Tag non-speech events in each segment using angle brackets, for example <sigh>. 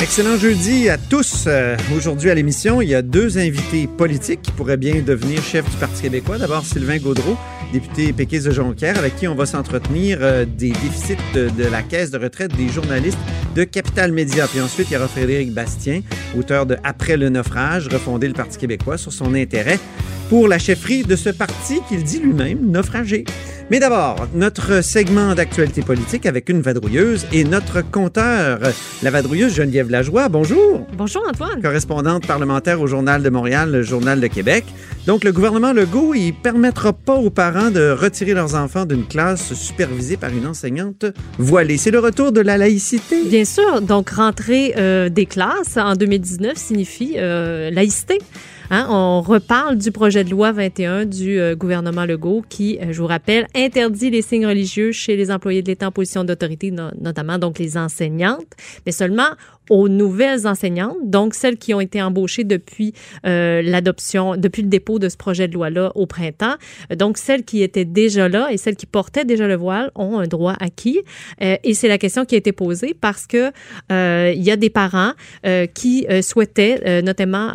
Excellent jeudi à tous. Euh, Aujourd'hui à l'émission, il y a deux invités politiques qui pourraient bien devenir chefs du Parti québécois. D'abord, Sylvain Gaudreau, député péquiste de Jonquière, avec qui on va s'entretenir euh, des déficits de, de la caisse de retraite des journalistes de Capital Média. Puis ensuite, il y aura Frédéric Bastien, auteur de Après le naufrage, refonder le Parti québécois sur son intérêt pour la chefferie de ce parti qu'il dit lui-même naufragé. Mais d'abord, notre segment d'actualité politique avec une vadrouilleuse et notre compteur, la vadrouilleuse Geneviève Lajoie. Bonjour. Bonjour Antoine. Correspondante parlementaire au Journal de Montréal, le Journal de Québec. Donc, le gouvernement Legault, il permettra pas aux parents de retirer leurs enfants d'une classe supervisée par une enseignante voilée. C'est le retour de la laïcité. Bien sûr, donc rentrer euh, des classes en 2019 signifie euh, laïcité. Hein, on reparle du projet de loi 21 du euh, gouvernement Legault qui, je vous rappelle, interdit les signes religieux chez les employés de l'État en position d'autorité, no- notamment donc les enseignantes, mais seulement aux nouvelles enseignantes, donc celles qui ont été embauchées depuis euh, l'adoption, depuis le dépôt de ce projet de loi-là au printemps. Donc, celles qui étaient déjà là et celles qui portaient déjà le voile ont un droit acquis. Euh, et c'est la question qui a été posée parce que euh, il y a des parents euh, qui euh, souhaitaient, notamment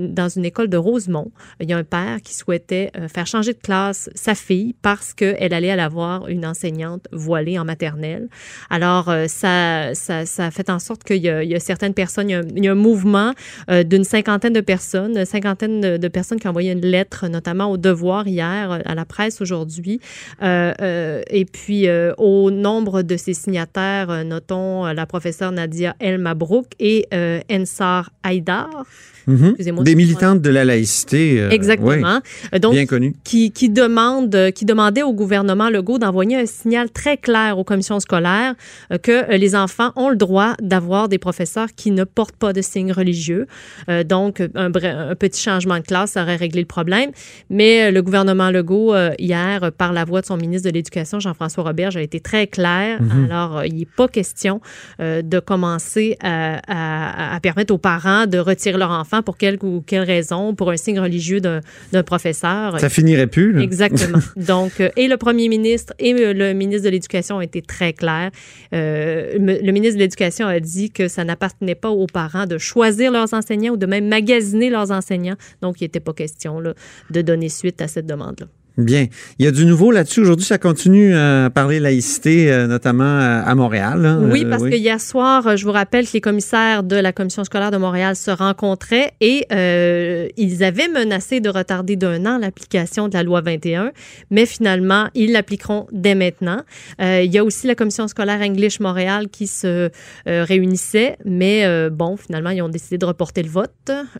dans une école de Rosemont, il y a un père qui souhaitait faire changer de classe sa fille parce qu'elle allait avoir une enseignante voilée en maternelle. Alors, ça, ça, ça fait en sorte qu'il y, a- il y a certaines personnes, il y a, un mouvement euh, d'une cinquantaine de personnes, une cinquantaine de, personnes qui ont envoyé une lettre, notamment au Devoir hier, euh, à la presse aujourd'hui. Euh, et puis, au nombre de ces signataires, notons la professeure Nadia El Mabrouk et Ensar Haïdar. Mhm. Des militantes de la laïcité. euh, Exactement. Donc, bien connues. qui, qui demande, euh, qui demandait au gouvernement Legault d'envoyer un signal très clair aux commissions scolaires euh, que les enfants ont le droit d'avoir des professeurs qui ne portent pas de signes religieux. Euh, donc, un, petit changement de classe aurait réglé le problème. Mais le gouvernement Legault, hier, par la voix de son ministre de l'Éducation, Jean-François Roberge, a été très clair. Alors, euh, il n'est pas question de commencer à, à- à permettre aux parents de retirer leur enfant pour quelque ou quelle raison, pour un signe religieux d'un professeur. Ça finirait plus. là. Exactement. <laughs> Donc, euh, et le premier ministre et euh, le ministre de l'Éducation ont été très clairs. Euh, le ministre de l'Éducation a dit que ça n'appartenait pas aux parents de choisir leurs enseignants ou de même magasiner leurs enseignants. Donc, il n'était pas question là, de donner suite à cette demande-là. Bien. Il y a du nouveau là-dessus. Aujourd'hui, ça continue à parler laïcité, euh, notamment à à Montréal. là. Oui, Euh, parce que hier soir, euh, je vous rappelle que les commissaires de la Commission scolaire de Montréal se rencontraient et euh, ils avaient menacé de retarder d'un an l'application de la loi 21, mais finalement, ils l'appliqueront dès maintenant. Euh, il y a aussi la Commission scolaire English Montréal qui se euh, réunissait, mais euh, bon, finalement, ils ont décidé de reporter le vote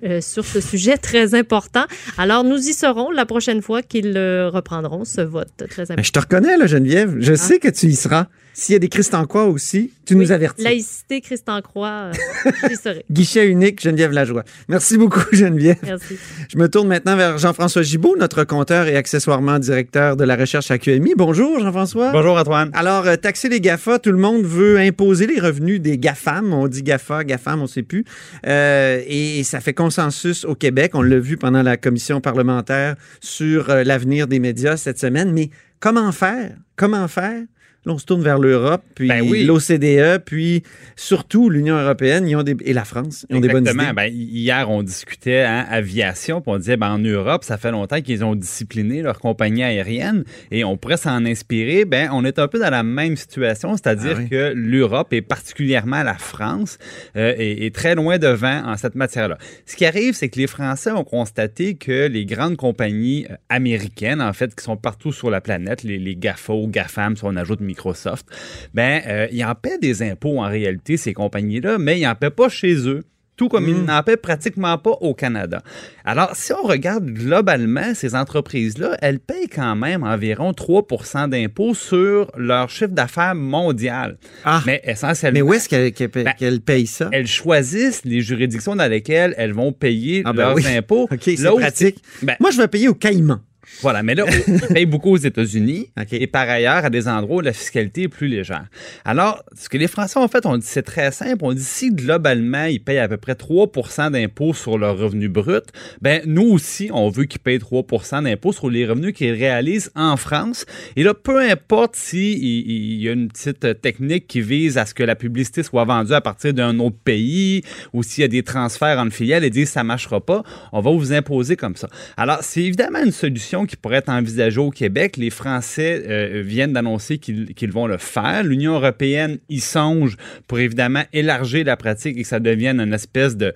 euh, sur ce sujet <laughs> très important. Alors, nous y serons la prochaine fois qu'ils euh, reprendront ce vote très important. Mais je te reconnais, là, Geneviève. Je sais que tu y seras. S'il y a des Christ-en-Croix aussi, tu nous avertis. Laïcité, Christ en croix, euh, <laughs> j'y serai. Guichet unique, Geneviève Lajoie. Merci beaucoup, <laughs> Geneviève. Merci. Je me tourne maintenant vers Jean-François Gibault, notre compteur et accessoirement directeur de la recherche à QMI. Bonjour, Jean-François. Bonjour Antoine. Alors, euh, taxer les GAFA, tout le monde veut imposer les revenus des GAFAM. On dit GAFA, GAFAM, on ne sait plus. Euh, et ça fait consensus au Québec. On l'a vu pendant la commission parlementaire sur euh, l'avenir des médias cette semaine. Mais comment faire? Comment faire? Là, on se tourne vers l'Europe, puis Ben oui. l'OCDE, puis surtout l'Union européenne ils ont des, et la France. Ils ont des bonnes Exactement. idées. Ben, hier, on discutait hein, aviation, puis on disait ben, en Europe, ça fait longtemps qu'ils ont discipliné leur compagnie aérienne et on pourrait s'en inspirer. Ben, on est un peu dans la même situation, c'est-à-dire Ah oui. que l'Europe et particulièrement la France euh, est, est très loin devant en cette matière-là. Ce qui arrive, c'est que les Français ont constaté que les grandes compagnies euh, américaines, en fait, qui sont partout sur la planète, les, les GAFO, GAFAM, si on ajoute Microsoft, ben, euh, ils en paient des impôts en réalité, ces compagnies-là, mais ils n'en paient pas chez eux. Tout comme ils n'en paient pratiquement pas au Canada. Alors, si on regarde globalement, ces entreprises-là, elles payent quand même environ 3% d'impôts sur leur chiffre d'affaires mondial. Ah. Mais essentiellement, Mais où est-ce qu'elle qu'elle paye- Ben, qu'elle paye ça? elles choisissent les juridictions dans lesquelles elles vont payer Ah, ben leurs oui. impôts. <laughs> OK, c'est pratique. Ben, Moi, je vais payer au Caïman. Voilà, mais là, <laughs> ils payent beaucoup aux États-Unis et par ailleurs à des endroits où la fiscalité est plus légère. Alors, ce que les Français ont fait, on dit c'est très simple. On dit si globalement ils payent à peu près 3% d'impôts sur leur revenu brut, ben nous aussi, on veut qu'ils payent 3 d'impôts sur les revenus qu'ils réalisent en France. Et là, peu importe si il, il y a une petite technique qui vise à ce que la publicité soit vendue à partir d'un autre pays ou s'il y a des transferts entre filiales et disent ça marchera pas, on va vous imposer comme ça. Alors, c'est évidemment une solution qui pourrait être envisagée au Québec. Les Français euh, viennent d'annoncer qu'ils vont le faire. L'Union européenne y songe pour évidemment élargir la pratique et que ça devienne une espèce de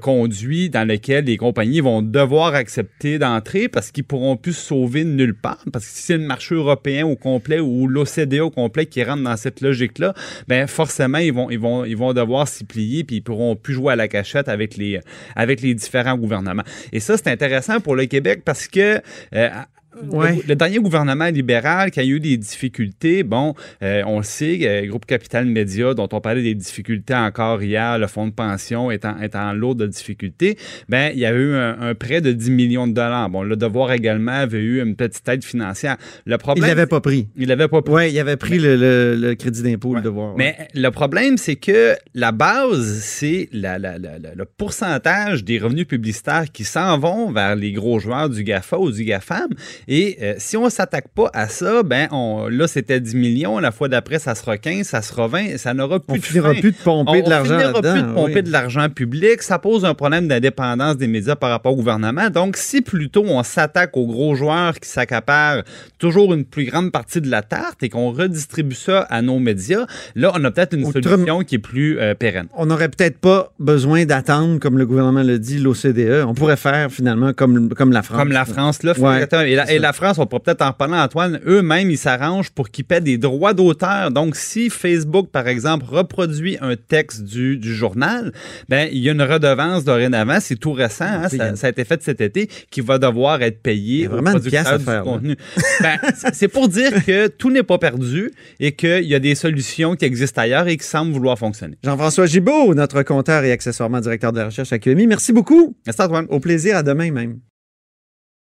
conduit dans lequel les compagnies vont devoir accepter d'entrer parce qu'ils pourront plus se sauver de nulle part. Parce que si c'est le marché européen au complet ou l'OCDE au complet qui rentre dans cette logique-là, ben forcément, ils vont, ils vont, ils vont devoir s'y plier puis ils pourront plus jouer à la cachette avec les, avec les différents gouvernements. Et ça, c'est intéressant pour le Québec parce que euh, Ouais. le, le dernier gouvernement libéral, qui a eu des difficultés, bon, euh, on le sait, euh, Groupe Capital Média, dont on parlait des difficultés encore hier, le fonds de pension étant, étant lourd de difficultés, ben, il y a eu un, un prêt de 10 millions de dollars. Bon, le devoir également avait eu une petite aide financière. Le Il problème. l'avait pas pris. Il l'avait pas pris. Oui, il avait pris le, le- le crédit d'impôt, le Ouais. devoir. Mais le problème, c'est que la base, c'est la- la- la- la- le pourcentage des revenus publicitaires qui s'en vont vers les gros joueurs du GAFA ou du GAFAM. Et euh, si on ne s'attaque pas à ça, ben on, là, c'était 10 millions. La fois d'après, ça sera 15, ça sera 20. Ça n'aura plus on de finira fin. plus de pomper On- de l'argent On finira plus de pomper oui. de l'argent public. Ça pose un problème d'indépendance des médias par rapport au gouvernement. Donc, si plutôt on s'attaque aux gros joueurs qui s'accaparent toujours une plus grande partie de la tarte et qu'on redistribue ça à nos médias, là, on a peut-être une solution qui est plus euh, pérenne. On n'aurait peut-être pas besoin d'attendre, comme le gouvernement le dit, l'OCDE. On pourrait faire finalement comme, comme la France. Comme la France, là. Ouais, et, c'est et la France, on pourrait peut-être en parler, Antoine, eux-mêmes, ils s'arrangent pour qu'ils paient des droits d'auteur. Donc, si Facebook, par exemple, reproduit un texte du, du journal, ben, il y a une redevance dorénavant, c'est tout récent, hein, ça, ça a été fait cet été, qui va devoir être payé y a aux vraiment une pièce producteurs à du faire, contenu. Ben, c'est- c'est pour dire que tout n'est pas perdu et qu'il y a des solutions qui existent ailleurs et qui semblent vouloir fonctionner. Jean-François Gibault, notre compteur et accessoirement directeur de la recherche à QMI. Merci beaucoup. Merci, Antoine. Au plaisir, à demain même.